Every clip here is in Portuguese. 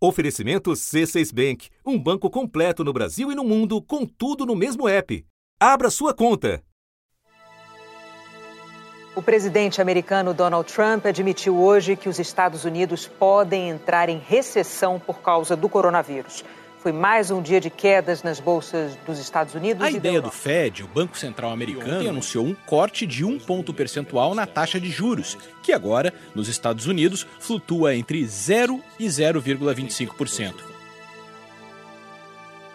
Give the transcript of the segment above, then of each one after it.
Oferecimento C6 Bank, um banco completo no Brasil e no mundo, com tudo no mesmo app. Abra sua conta. O presidente americano Donald Trump admitiu hoje que os Estados Unidos podem entrar em recessão por causa do coronavírus. Foi mais um dia de quedas nas bolsas dos Estados Unidos. A ideia do Fed, o Banco Central Americano, anunciou um corte de um ponto percentual na taxa de juros, que agora, nos Estados Unidos, flutua entre 0 e 0,25%.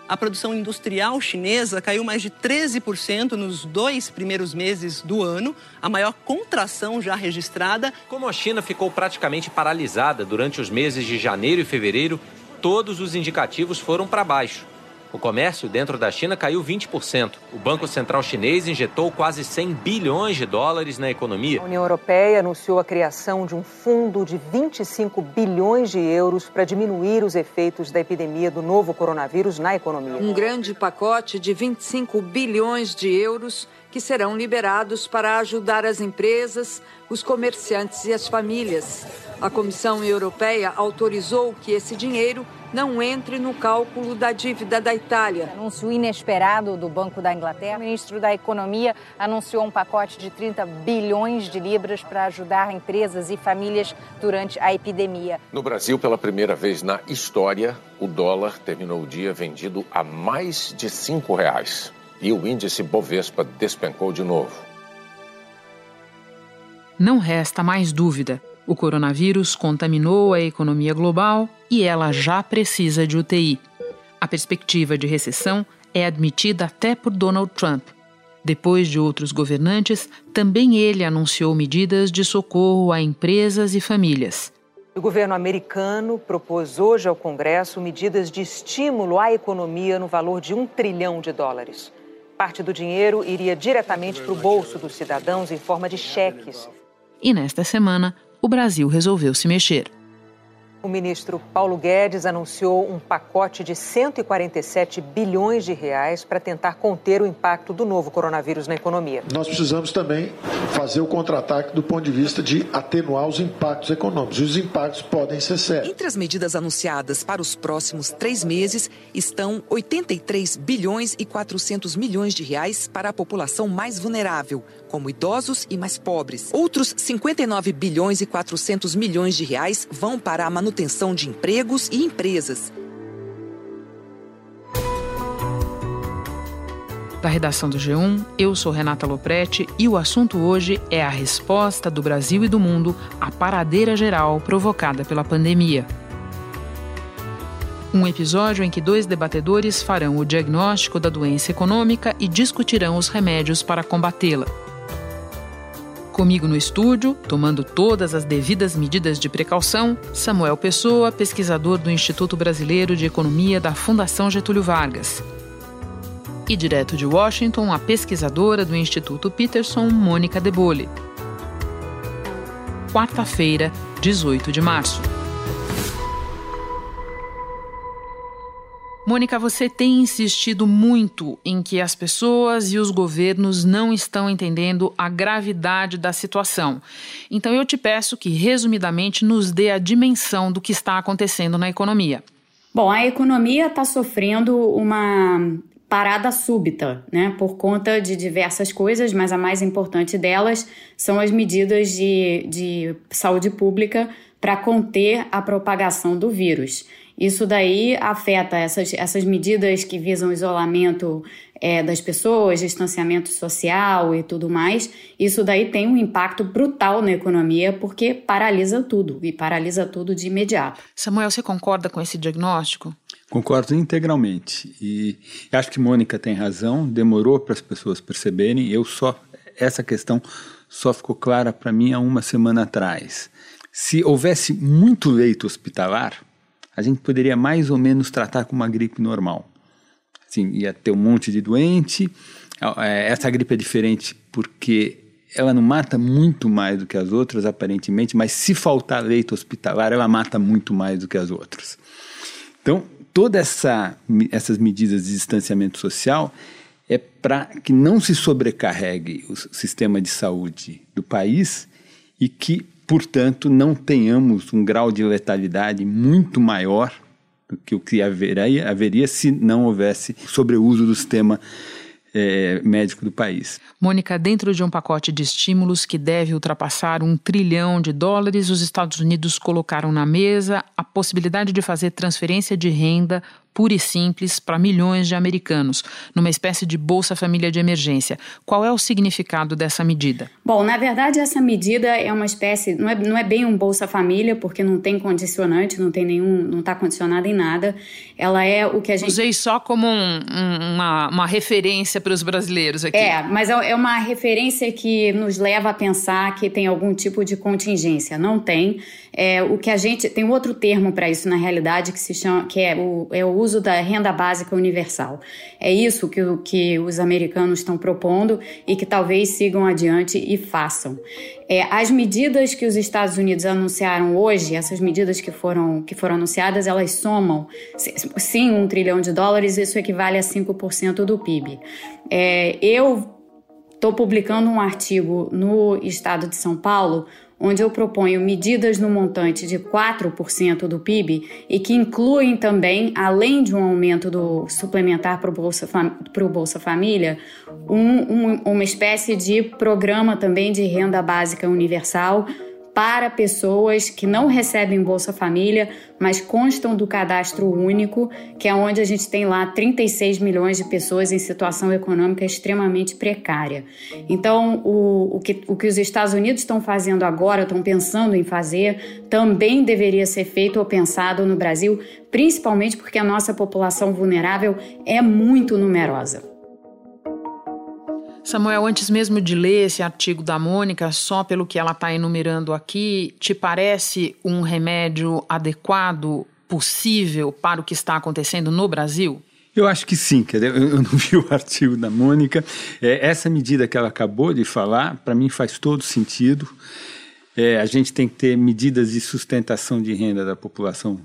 A produção industrial chinesa caiu mais de 13% nos dois primeiros meses do ano, a maior contração já registrada. Como a China ficou praticamente paralisada durante os meses de janeiro e fevereiro, todos os indicativos foram para baixo. O comércio dentro da China caiu 20%. O Banco Central Chinês injetou quase 100 bilhões de dólares na economia. A União Europeia anunciou a criação de um fundo de 25 bilhões de euros para diminuir os efeitos da epidemia do novo coronavírus na economia. Um grande pacote de 25 bilhões de euros que serão liberados para ajudar as empresas, os comerciantes e as famílias. A Comissão Europeia autorizou que esse dinheiro não entre no cálculo da dívida da Itália. Anúncio inesperado do Banco da Inglaterra. O ministro da Economia anunciou um pacote de 30 bilhões de libras para ajudar empresas e famílias durante a epidemia. No Brasil, pela primeira vez na história, o dólar terminou o dia vendido a mais de cinco reais. E o índice Bovespa despencou de novo. Não resta mais dúvida. O coronavírus contaminou a economia global e ela já precisa de UTI. A perspectiva de recessão é admitida até por Donald Trump. Depois de outros governantes, também ele anunciou medidas de socorro a empresas e famílias. O governo americano propôs hoje ao Congresso medidas de estímulo à economia no valor de um trilhão de dólares. Parte do dinheiro iria diretamente para o bolso dos cidadãos em forma de cheques. E nesta semana, o Brasil resolveu se mexer. O ministro Paulo Guedes anunciou um pacote de 147 bilhões de reais para tentar conter o impacto do novo coronavírus na economia. Nós precisamos também fazer o contra-ataque do ponto de vista de atenuar os impactos econômicos. Os impactos podem ser sérios. Entre as medidas anunciadas para os próximos três meses estão 83 bilhões e 400 milhões de reais para a população mais vulnerável, como idosos e mais pobres. Outros 59 bilhões e 400 milhões de reais vão para a manutenção de empregos e empresas. Da redação do G1, eu sou Renata Loprete e o assunto hoje é a resposta do Brasil e do mundo à paradeira geral provocada pela pandemia. Um episódio em que dois debatedores farão o diagnóstico da doença econômica e discutirão os remédios para combatê-la. Comigo no estúdio, tomando todas as devidas medidas de precaução, Samuel Pessoa, pesquisador do Instituto Brasileiro de Economia da Fundação Getúlio Vargas. E direto de Washington, a pesquisadora do Instituto Peterson, Mônica Debole. Quarta-feira, 18 de março. Mônica, você tem insistido muito em que as pessoas e os governos não estão entendendo a gravidade da situação. Então eu te peço que, resumidamente, nos dê a dimensão do que está acontecendo na economia. Bom, a economia está sofrendo uma parada súbita, né, por conta de diversas coisas, mas a mais importante delas são as medidas de, de saúde pública para conter a propagação do vírus. Isso daí afeta essas, essas medidas que visam isolamento é, das pessoas, distanciamento social e tudo mais. Isso daí tem um impacto brutal na economia porque paralisa tudo e paralisa tudo de imediato. Samuel, você concorda com esse diagnóstico? Concordo integralmente. E acho que Mônica tem razão, demorou para as pessoas perceberem. Eu só essa questão só ficou clara para mim há uma semana atrás. Se houvesse muito leito hospitalar, a gente poderia mais ou menos tratar como uma gripe normal. Assim, ia ter um monte de doente. É, essa gripe é diferente porque ela não mata muito mais do que as outras, aparentemente, mas se faltar leito hospitalar, ela mata muito mais do que as outras. Então, todas essa, essas medidas de distanciamento social é para que não se sobrecarregue o sistema de saúde do país e que portanto, não tenhamos um grau de letalidade muito maior que o que haveria, haveria se não houvesse sobreuso do sistema é, médico do país. Mônica, dentro de um pacote de estímulos que deve ultrapassar um trilhão de dólares, os Estados Unidos colocaram na mesa a possibilidade de fazer transferência de renda pura e simples para milhões de americanos, numa espécie de Bolsa Família de emergência. Qual é o significado dessa medida? Bom, na verdade, essa medida é uma espécie, não é, não é bem um Bolsa Família, porque não tem condicionante, não tem nenhum, não está condicionada em nada. Ela é o que a gente. Usei só como um, um, uma, uma referência para os brasileiros aqui. É, mas é, é uma referência que nos leva a pensar que tem algum tipo de contingência. Não tem. É, o que a gente. Tem outro termo para isso na realidade que se chama, que é o, é o uso da renda básica universal. É isso que, que os americanos estão propondo e que talvez sigam adiante e façam. É, as medidas que os Estados Unidos anunciaram hoje, essas medidas que foram, que foram anunciadas, elas somam, sim, um trilhão de dólares, isso equivale a 5% do PIB. É, eu estou publicando um artigo no estado de São Paulo onde eu proponho medidas no montante de 4% do PIB e que incluem também, além de um aumento do suplementar para o Bolsa, Bolsa Família, um, um, uma espécie de programa também de renda básica universal para pessoas que não recebem Bolsa Família, mas constam do cadastro único, que é onde a gente tem lá 36 milhões de pessoas em situação econômica extremamente precária. Então, o, o, que, o que os Estados Unidos estão fazendo agora, estão pensando em fazer, também deveria ser feito ou pensado no Brasil, principalmente porque a nossa população vulnerável é muito numerosa. Samuel, antes mesmo de ler esse artigo da Mônica, só pelo que ela está enumerando aqui, te parece um remédio adequado, possível para o que está acontecendo no Brasil? Eu acho que sim, eu não vi o artigo da Mônica. É, essa medida que ela acabou de falar, para mim faz todo sentido. É, a gente tem que ter medidas de sustentação de renda da população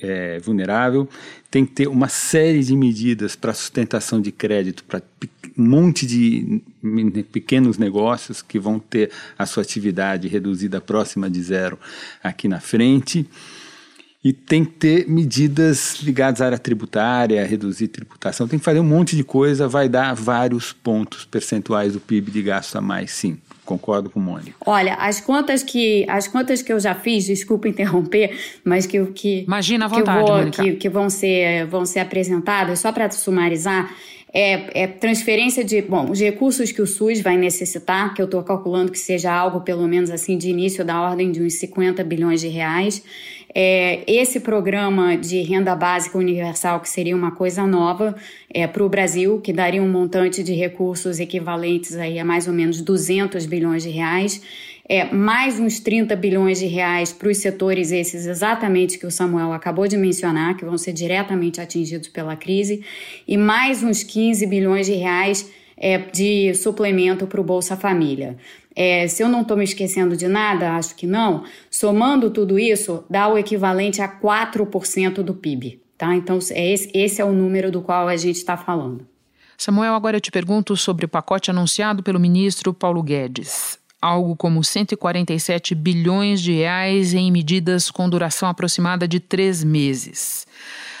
é, vulnerável, tem que ter uma série de medidas para sustentação de crédito para um monte de pequenos negócios que vão ter a sua atividade reduzida próxima de zero aqui na frente. E tem que ter medidas ligadas à área tributária, reduzir tributação, tem que fazer um monte de coisa, vai dar vários pontos percentuais do PIB de gasto a mais, sim concordo com o Mônica. Olha, as contas que as contas que eu já fiz, desculpa interromper, mas que que imagina à vontade, que, vou, que, que, vão ser vão ser apresentadas só para sumarizar. É, é, transferência de, bom, os recursos que o SUS vai necessitar, que eu estou calculando que seja algo pelo menos assim de início da ordem de uns 50 bilhões de reais. É, esse programa de renda básica universal, que seria uma coisa nova é, para o Brasil, que daria um montante de recursos equivalentes aí a mais ou menos 200 bilhões de reais, é, mais uns 30 bilhões de reais para os setores esses exatamente que o Samuel acabou de mencionar, que vão ser diretamente atingidos pela crise, e mais uns 15 bilhões de reais é, de suplemento para o Bolsa Família. É, se eu não estou me esquecendo de nada, acho que não, somando tudo isso, dá o equivalente a 4% do PIB. Tá? Então, é esse, esse é o número do qual a gente está falando. Samuel, agora eu te pergunto sobre o pacote anunciado pelo ministro Paulo Guedes. Algo como 147 bilhões de reais em medidas com duração aproximada de três meses.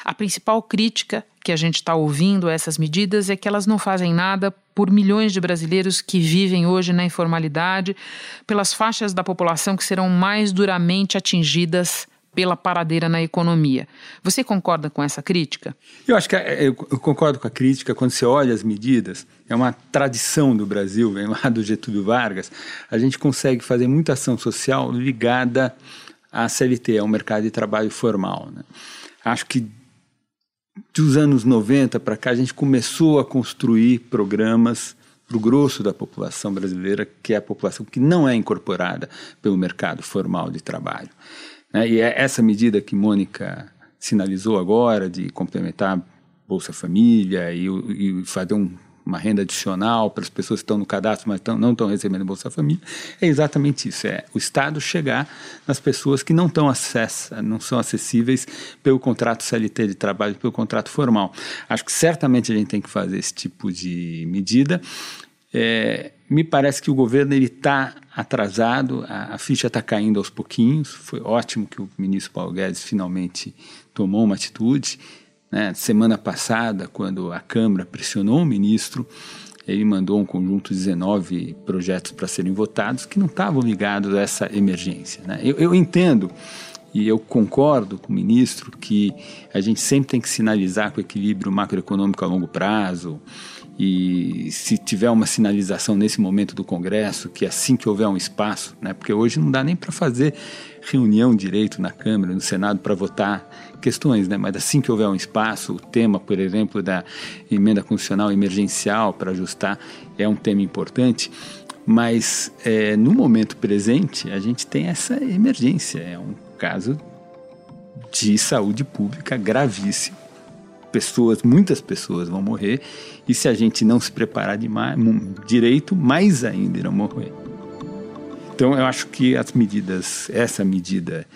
A principal crítica que a gente está ouvindo a essas medidas é que elas não fazem nada por milhões de brasileiros que vivem hoje na informalidade, pelas faixas da população que serão mais duramente atingidas pela paradeira na economia. Você concorda com essa crítica? Eu acho que é, eu concordo com a crítica. Quando você olha as medidas, é uma tradição do Brasil, vem lá do Getúlio Vargas, a gente consegue fazer muita ação social ligada à CLT, ao mercado de trabalho formal. Né? Acho que dos anos 90 para cá, a gente começou a construir programas para o grosso da população brasileira, que é a população que não é incorporada pelo mercado formal de trabalho. Né? E é essa medida que Mônica sinalizou agora, de complementar Bolsa Família e, e fazer um uma renda adicional para as pessoas que estão no cadastro, mas tão, não estão recebendo Bolsa Família, é exatamente isso. É o Estado chegar nas pessoas que não estão acessa, não são acessíveis pelo contrato CLT de trabalho, pelo contrato formal. Acho que certamente a gente tem que fazer esse tipo de medida. É, me parece que o governo está atrasado, a, a ficha está caindo aos pouquinhos. Foi ótimo que o ministro Paulo Guedes finalmente tomou uma atitude. Né? Semana passada, quando a Câmara pressionou o ministro, ele mandou um conjunto de 19 projetos para serem votados que não estavam ligados a essa emergência. Né? Eu, eu entendo e eu concordo com o ministro que a gente sempre tem que sinalizar com equilíbrio macroeconômico a longo prazo. E se tiver uma sinalização nesse momento do Congresso, que assim que houver um espaço, né, porque hoje não dá nem para fazer reunião direito na Câmara, no Senado, para votar questões, né, mas assim que houver um espaço, o tema, por exemplo, da emenda constitucional emergencial para ajustar é um tema importante. Mas é, no momento presente, a gente tem essa emergência, é um caso de saúde pública gravíssimo. Pessoas, muitas pessoas vão morrer e se a gente não se preparar demais, direito, mais ainda irão morrer. Então eu acho que as medidas, essa medida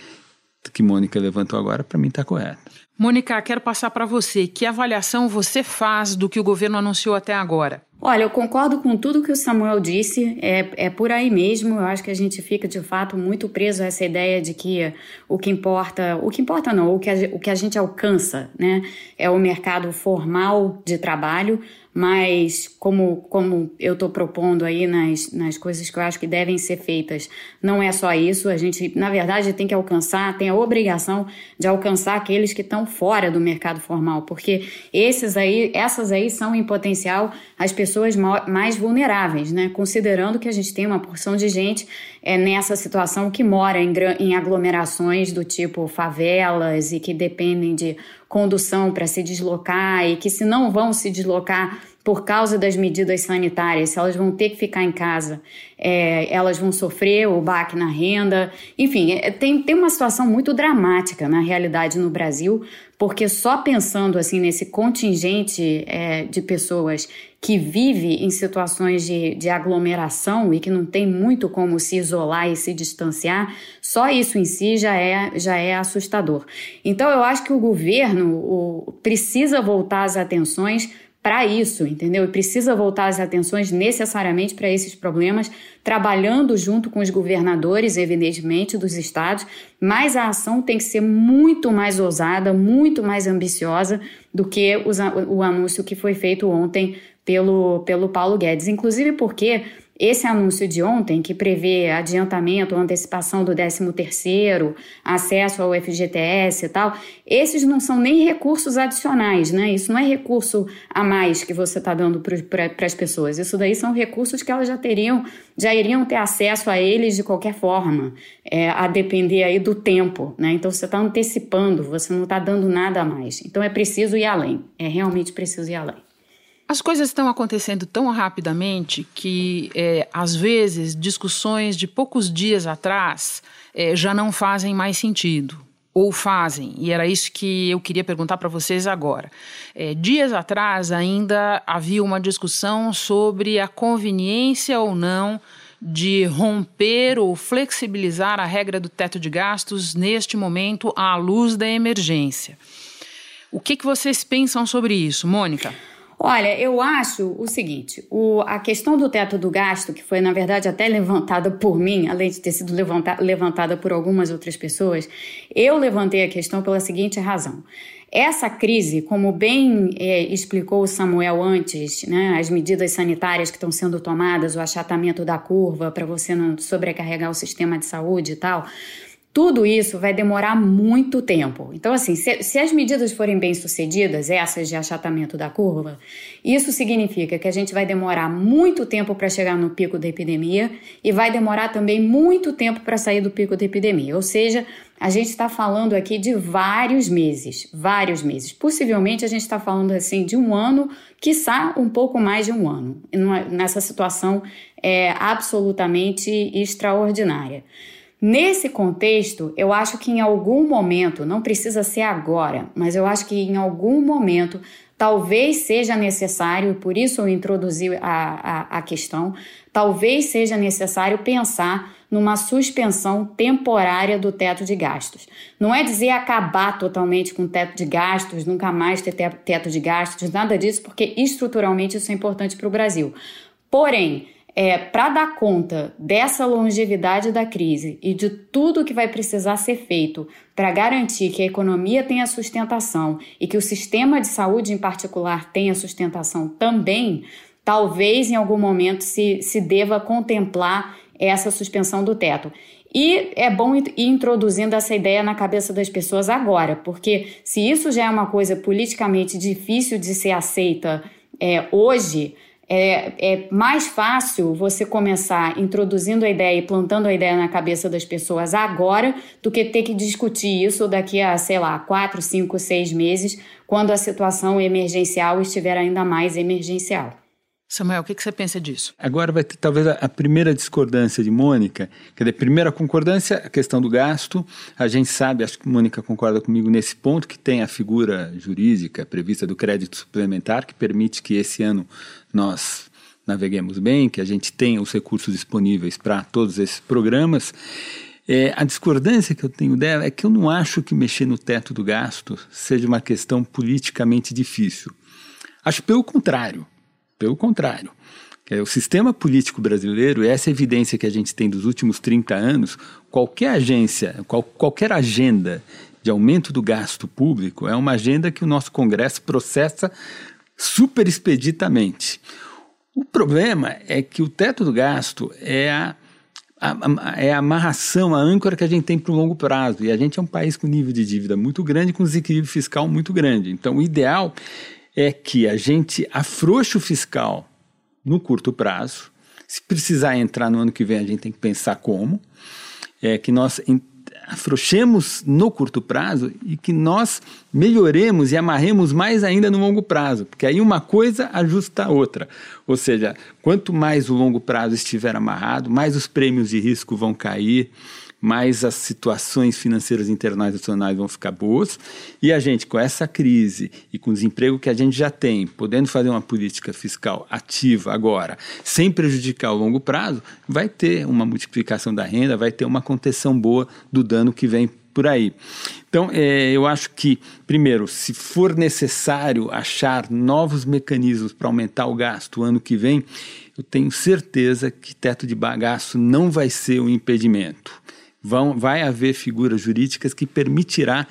que Mônica levantou agora, para mim está correta. Mônica, quero passar para você. Que avaliação você faz do que o governo anunciou até agora? Olha, eu concordo com tudo que o Samuel disse, é, é por aí mesmo. Eu acho que a gente fica de fato muito preso a essa ideia de que o que importa, o que importa não, o que a, o que a gente alcança, né, é o mercado formal de trabalho mas como, como eu estou propondo aí nas, nas coisas que eu acho que devem ser feitas, não é só isso, a gente, na verdade, tem que alcançar, tem a obrigação de alcançar aqueles que estão fora do mercado formal, porque esses aí, essas aí são, em potencial, as pessoas mais vulneráveis, né? Considerando que a gente tem uma porção de gente é, nessa situação que mora em, em aglomerações do tipo favelas e que dependem de condução para se deslocar e que se não vão se deslocar por causa das medidas sanitárias, se elas vão ter que ficar em casa, é, elas vão sofrer o baque na renda. Enfim, é, tem, tem uma situação muito dramática na realidade no Brasil, porque só pensando assim nesse contingente é, de pessoas que vive em situações de, de aglomeração e que não tem muito como se isolar e se distanciar, só isso em si já é, já é assustador. Então eu acho que o governo o, precisa voltar as atenções para isso, entendeu? E precisa voltar as atenções necessariamente para esses problemas, trabalhando junto com os governadores, evidentemente, dos estados, mas a ação tem que ser muito mais ousada, muito mais ambiciosa do que o anúncio que foi feito ontem pelo, pelo Paulo Guedes. Inclusive porque esse anúncio de ontem, que prevê adiantamento antecipação do 13º, acesso ao FGTS e tal, esses não são nem recursos adicionais, né? Isso não é recurso a mais que você está dando para as pessoas. Isso daí são recursos que elas já teriam, já iriam ter acesso a eles de qualquer forma, é, a depender aí do tempo, né? Então você está antecipando, você não está dando nada a mais. Então é preciso ir além, é realmente preciso ir além. As coisas estão acontecendo tão rapidamente que, é, às vezes, discussões de poucos dias atrás é, já não fazem mais sentido. Ou fazem, e era isso que eu queria perguntar para vocês agora. É, dias atrás ainda havia uma discussão sobre a conveniência ou não de romper ou flexibilizar a regra do teto de gastos neste momento à luz da emergência. O que, que vocês pensam sobre isso, Mônica? Olha, eu acho o seguinte: o, a questão do teto do gasto, que foi, na verdade, até levantada por mim, além de ter sido levanta, levantada por algumas outras pessoas, eu levantei a questão pela seguinte razão. Essa crise, como bem é, explicou o Samuel antes, né, as medidas sanitárias que estão sendo tomadas, o achatamento da curva para você não sobrecarregar o sistema de saúde e tal, tudo isso vai demorar muito tempo. Então, assim, se, se, as medidas forem bem sucedidas, essas de achatamento da curva, isso significa que a gente vai demorar muito tempo para chegar no pico da epidemia e vai demorar também muito tempo para sair do pico da epidemia. Ou seja, a gente está falando aqui de vários meses, vários meses. Possivelmente a gente está falando assim de um ano, quiçá um pouco mais de um ano, nessa situação é absolutamente extraordinária. Nesse contexto, eu acho que em algum momento, não precisa ser agora, mas eu acho que em algum momento talvez seja necessário, e por isso eu introduzi a, a, a questão, talvez seja necessário pensar numa suspensão temporária do teto de gastos. Não é dizer acabar totalmente com o teto de gastos, nunca mais ter teto de gastos, nada disso, porque estruturalmente isso é importante para o Brasil. Porém, é, para dar conta dessa longevidade da crise e de tudo que vai precisar ser feito para garantir que a economia tenha sustentação e que o sistema de saúde, em particular, tenha sustentação também, talvez em algum momento se, se deva contemplar essa suspensão do teto. E é bom ir introduzindo essa ideia na cabeça das pessoas agora, porque se isso já é uma coisa politicamente difícil de ser aceita é, hoje, é, é, mais fácil você começar introduzindo a ideia e plantando a ideia na cabeça das pessoas agora do que ter que discutir isso daqui a, sei lá, quatro, cinco, seis meses, quando a situação emergencial estiver ainda mais emergencial. Samuel, o que, que, você pensa disso? Agora vai ter talvez a, primeira discordância de Mônica. Quer dizer, primeira concordância, a questão do gasto. A gente sabe, acho que Mônica concorda comigo nesse ponto, que tem a figura jurídica prevista do crédito suplementar, que permite que esse ano nós naveguemos bem, que a gente tenha os recursos disponíveis para todos esses programas. É, a discordância que eu tenho dela é que eu não acho que mexer no teto do gasto seja uma questão politicamente difícil. Acho pelo contrário. Pelo contrário. É, o sistema político brasileiro, essa evidência que a gente tem dos últimos 30 anos, qualquer agência, qual, qualquer agenda de aumento do gasto público é uma agenda que o nosso Congresso processa super expeditamente. O problema é que o teto do gasto é a, a, a, é a amarração, a âncora que a gente tem para o longo prazo. E a gente é um país com nível de dívida muito grande, com desequilíbrio fiscal muito grande. Então, o ideal é que a gente afrouxe o fiscal no curto prazo. Se precisar entrar no ano que vem, a gente tem que pensar como. É que nós afrouxemos no curto prazo e que nós melhoremos e amarremos mais ainda no longo prazo, porque aí uma coisa ajusta a outra. Ou seja, quanto mais o longo prazo estiver amarrado, mais os prêmios de risco vão cair, mais as situações financeiras internacionais vão ficar boas. E a gente, com essa crise e com o desemprego que a gente já tem, podendo fazer uma política fiscal ativa agora, sem prejudicar o longo prazo, vai ter uma multiplicação da renda, vai ter uma contenção boa do dano que vem por aí. Então, é, eu acho que, primeiro, se for necessário achar novos mecanismos para aumentar o gasto ano que vem, eu tenho certeza que teto de bagaço não vai ser um impedimento vão, vai haver figuras jurídicas que permitirá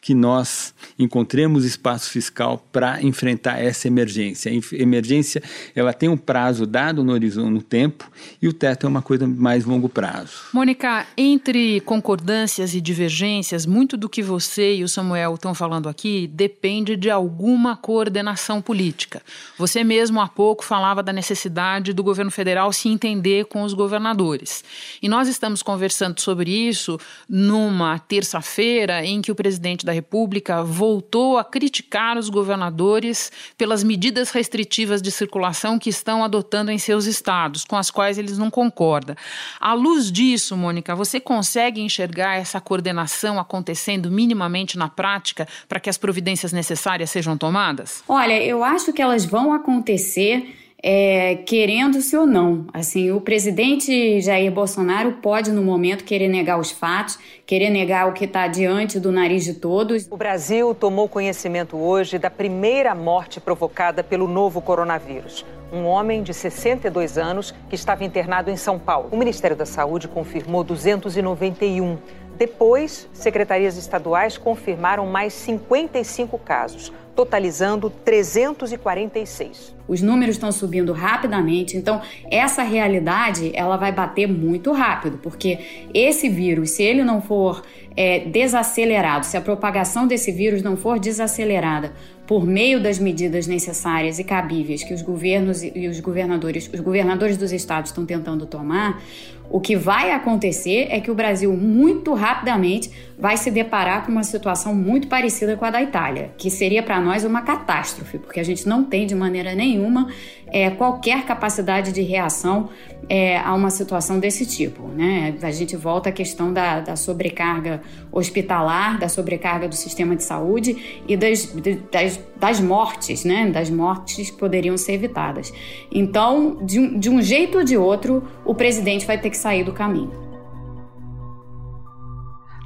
que nós encontremos espaço fiscal para enfrentar essa emergência. Emergência ela tem um prazo dado no horizonte no tempo e o teto é uma coisa mais longo prazo. Mônica, entre concordâncias e divergências, muito do que você e o Samuel estão falando aqui depende de alguma coordenação política. Você mesmo há pouco falava da necessidade do governo federal se entender com os governadores. E nós estamos conversando sobre isso numa terça-feira em que o presidente da República voltou a criticar os governadores pelas medidas restritivas de circulação que estão adotando em seus estados, com as quais eles não concordam. À luz disso, Mônica, você consegue enxergar essa coordenação acontecendo minimamente na prática para que as providências necessárias sejam tomadas? Olha, eu acho que elas vão acontecer é, querendo-se ou não. Assim, o presidente Jair Bolsonaro pode, no momento, querer negar os fatos, querer negar o que está diante do nariz de todos. O Brasil tomou conhecimento hoje da primeira morte provocada pelo novo coronavírus. Um homem de 62 anos que estava internado em São Paulo. O Ministério da Saúde confirmou 291. Depois, secretarias estaduais confirmaram mais 55 casos totalizando 346. Os números estão subindo rapidamente, então essa realidade ela vai bater muito rápido, porque esse vírus, se ele não for é, desacelerado, se a propagação desse vírus não for desacelerada por meio das medidas necessárias e cabíveis que os governos e os governadores, os governadores dos estados estão tentando tomar, o que vai acontecer é que o Brasil, muito rapidamente, vai se deparar com uma situação muito parecida com a da Itália, que seria para nós uma catástrofe, porque a gente não tem de maneira nenhuma é, qualquer capacidade de reação é, a uma situação desse tipo. Né? A gente volta à questão da, da sobrecarga hospitalar, da sobrecarga do sistema de saúde e das, das, das mortes, né? das mortes que poderiam ser evitadas. Então, de de um jeito ou de outro, o presidente vai ter que sair do caminho.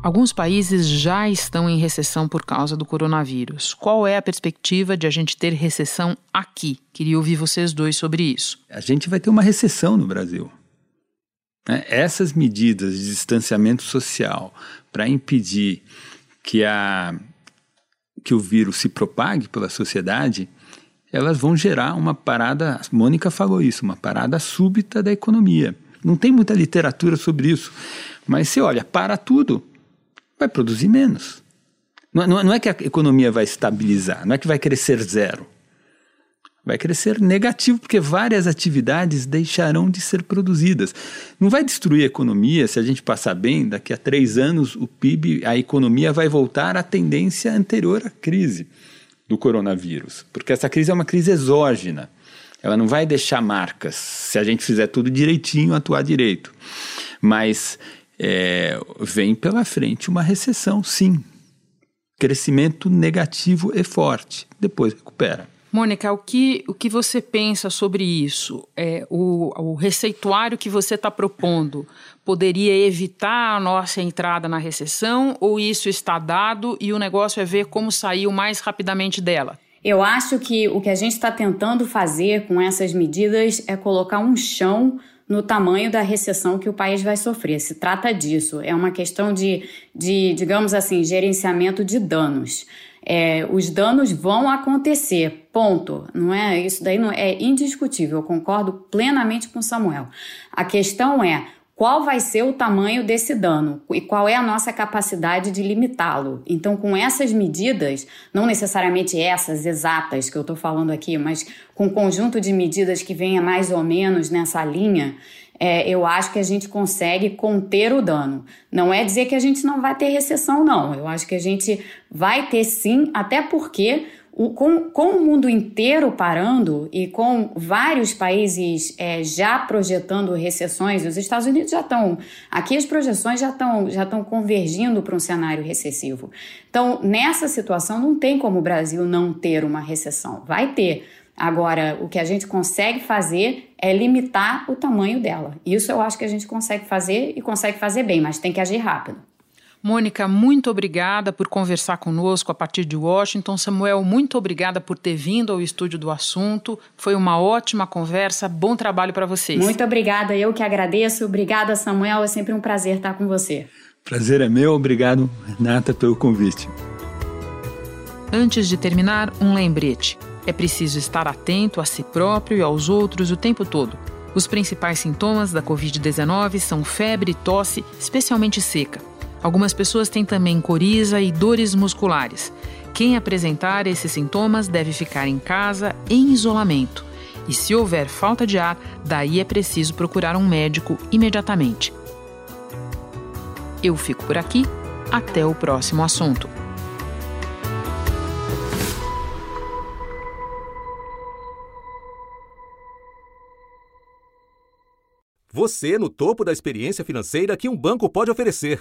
Alguns países já estão em recessão por causa do coronavírus. Qual é a perspectiva de a gente ter recessão aqui? Queria ouvir vocês dois sobre isso. A gente vai ter uma recessão no Brasil. Né? Essas medidas de distanciamento social para impedir que, a, que o vírus se propague pela sociedade, elas vão gerar uma parada, Mônica falou isso, uma parada súbita da economia. Não tem muita literatura sobre isso, mas se olha, para tudo, vai produzir menos. Não, não, não é que a economia vai estabilizar, não é que vai crescer zero. Vai crescer negativo, porque várias atividades deixarão de ser produzidas. Não vai destruir a economia se a gente passar bem, daqui a três anos o PIB, a economia vai voltar à tendência anterior à crise do coronavírus. Porque essa crise é uma crise exógena. Ela não vai deixar marcas se a gente fizer tudo direitinho, atuar direito. Mas é, vem pela frente uma recessão, sim. Crescimento negativo e forte. Depois recupera. Mônica, o que, o que você pensa sobre isso? É, o, o receituário que você está propondo poderia evitar a nossa entrada na recessão ou isso está dado e o negócio é ver como sair o mais rapidamente dela? Eu acho que o que a gente está tentando fazer com essas medidas é colocar um chão no tamanho da recessão que o país vai sofrer. Se trata disso. É uma questão de, de digamos assim, gerenciamento de danos. É, os danos vão acontecer, ponto. Não é isso daí não é indiscutível. Eu concordo plenamente com Samuel. A questão é qual vai ser o tamanho desse dano e qual é a nossa capacidade de limitá-lo. Então, com essas medidas, não necessariamente essas exatas que eu estou falando aqui, mas com um conjunto de medidas que venha mais ou menos nessa linha, é, eu acho que a gente consegue conter o dano. Não é dizer que a gente não vai ter recessão, não. Eu acho que a gente vai ter sim, até porque o, com, com, o mundo inteiro parando e com vários países é, já projetando recessões, os Estados Unidos já estão. Aqui as projeções já estão já estão convergindo para um cenário recessivo. Então, nessa situação, não tem como o Brasil não ter uma recessão. Vai ter. Agora, o que a gente consegue fazer é limitar o tamanho dela. Isso eu acho que a gente consegue fazer e consegue fazer bem, mas tem que agir rápido. Mônica, muito obrigada por conversar conosco a partir de Washington. Samuel, muito obrigada por ter vindo ao estúdio do assunto. Foi uma ótima conversa. Bom trabalho para vocês. Muito obrigada, eu que agradeço. Obrigada, Samuel. É sempre um prazer estar com você. Prazer é meu. Obrigado, Renata, pelo convite. Antes de terminar, um lembrete. É preciso estar atento a si próprio e aos outros o tempo todo. Os principais sintomas da Covid-19 são febre e tosse, especialmente seca. Algumas pessoas têm também coriza e dores musculares. Quem apresentar esses sintomas deve ficar em casa em isolamento. E se houver falta de ar, daí é preciso procurar um médico imediatamente. Eu fico por aqui. Até o próximo assunto. Você no topo da experiência financeira que um banco pode oferecer.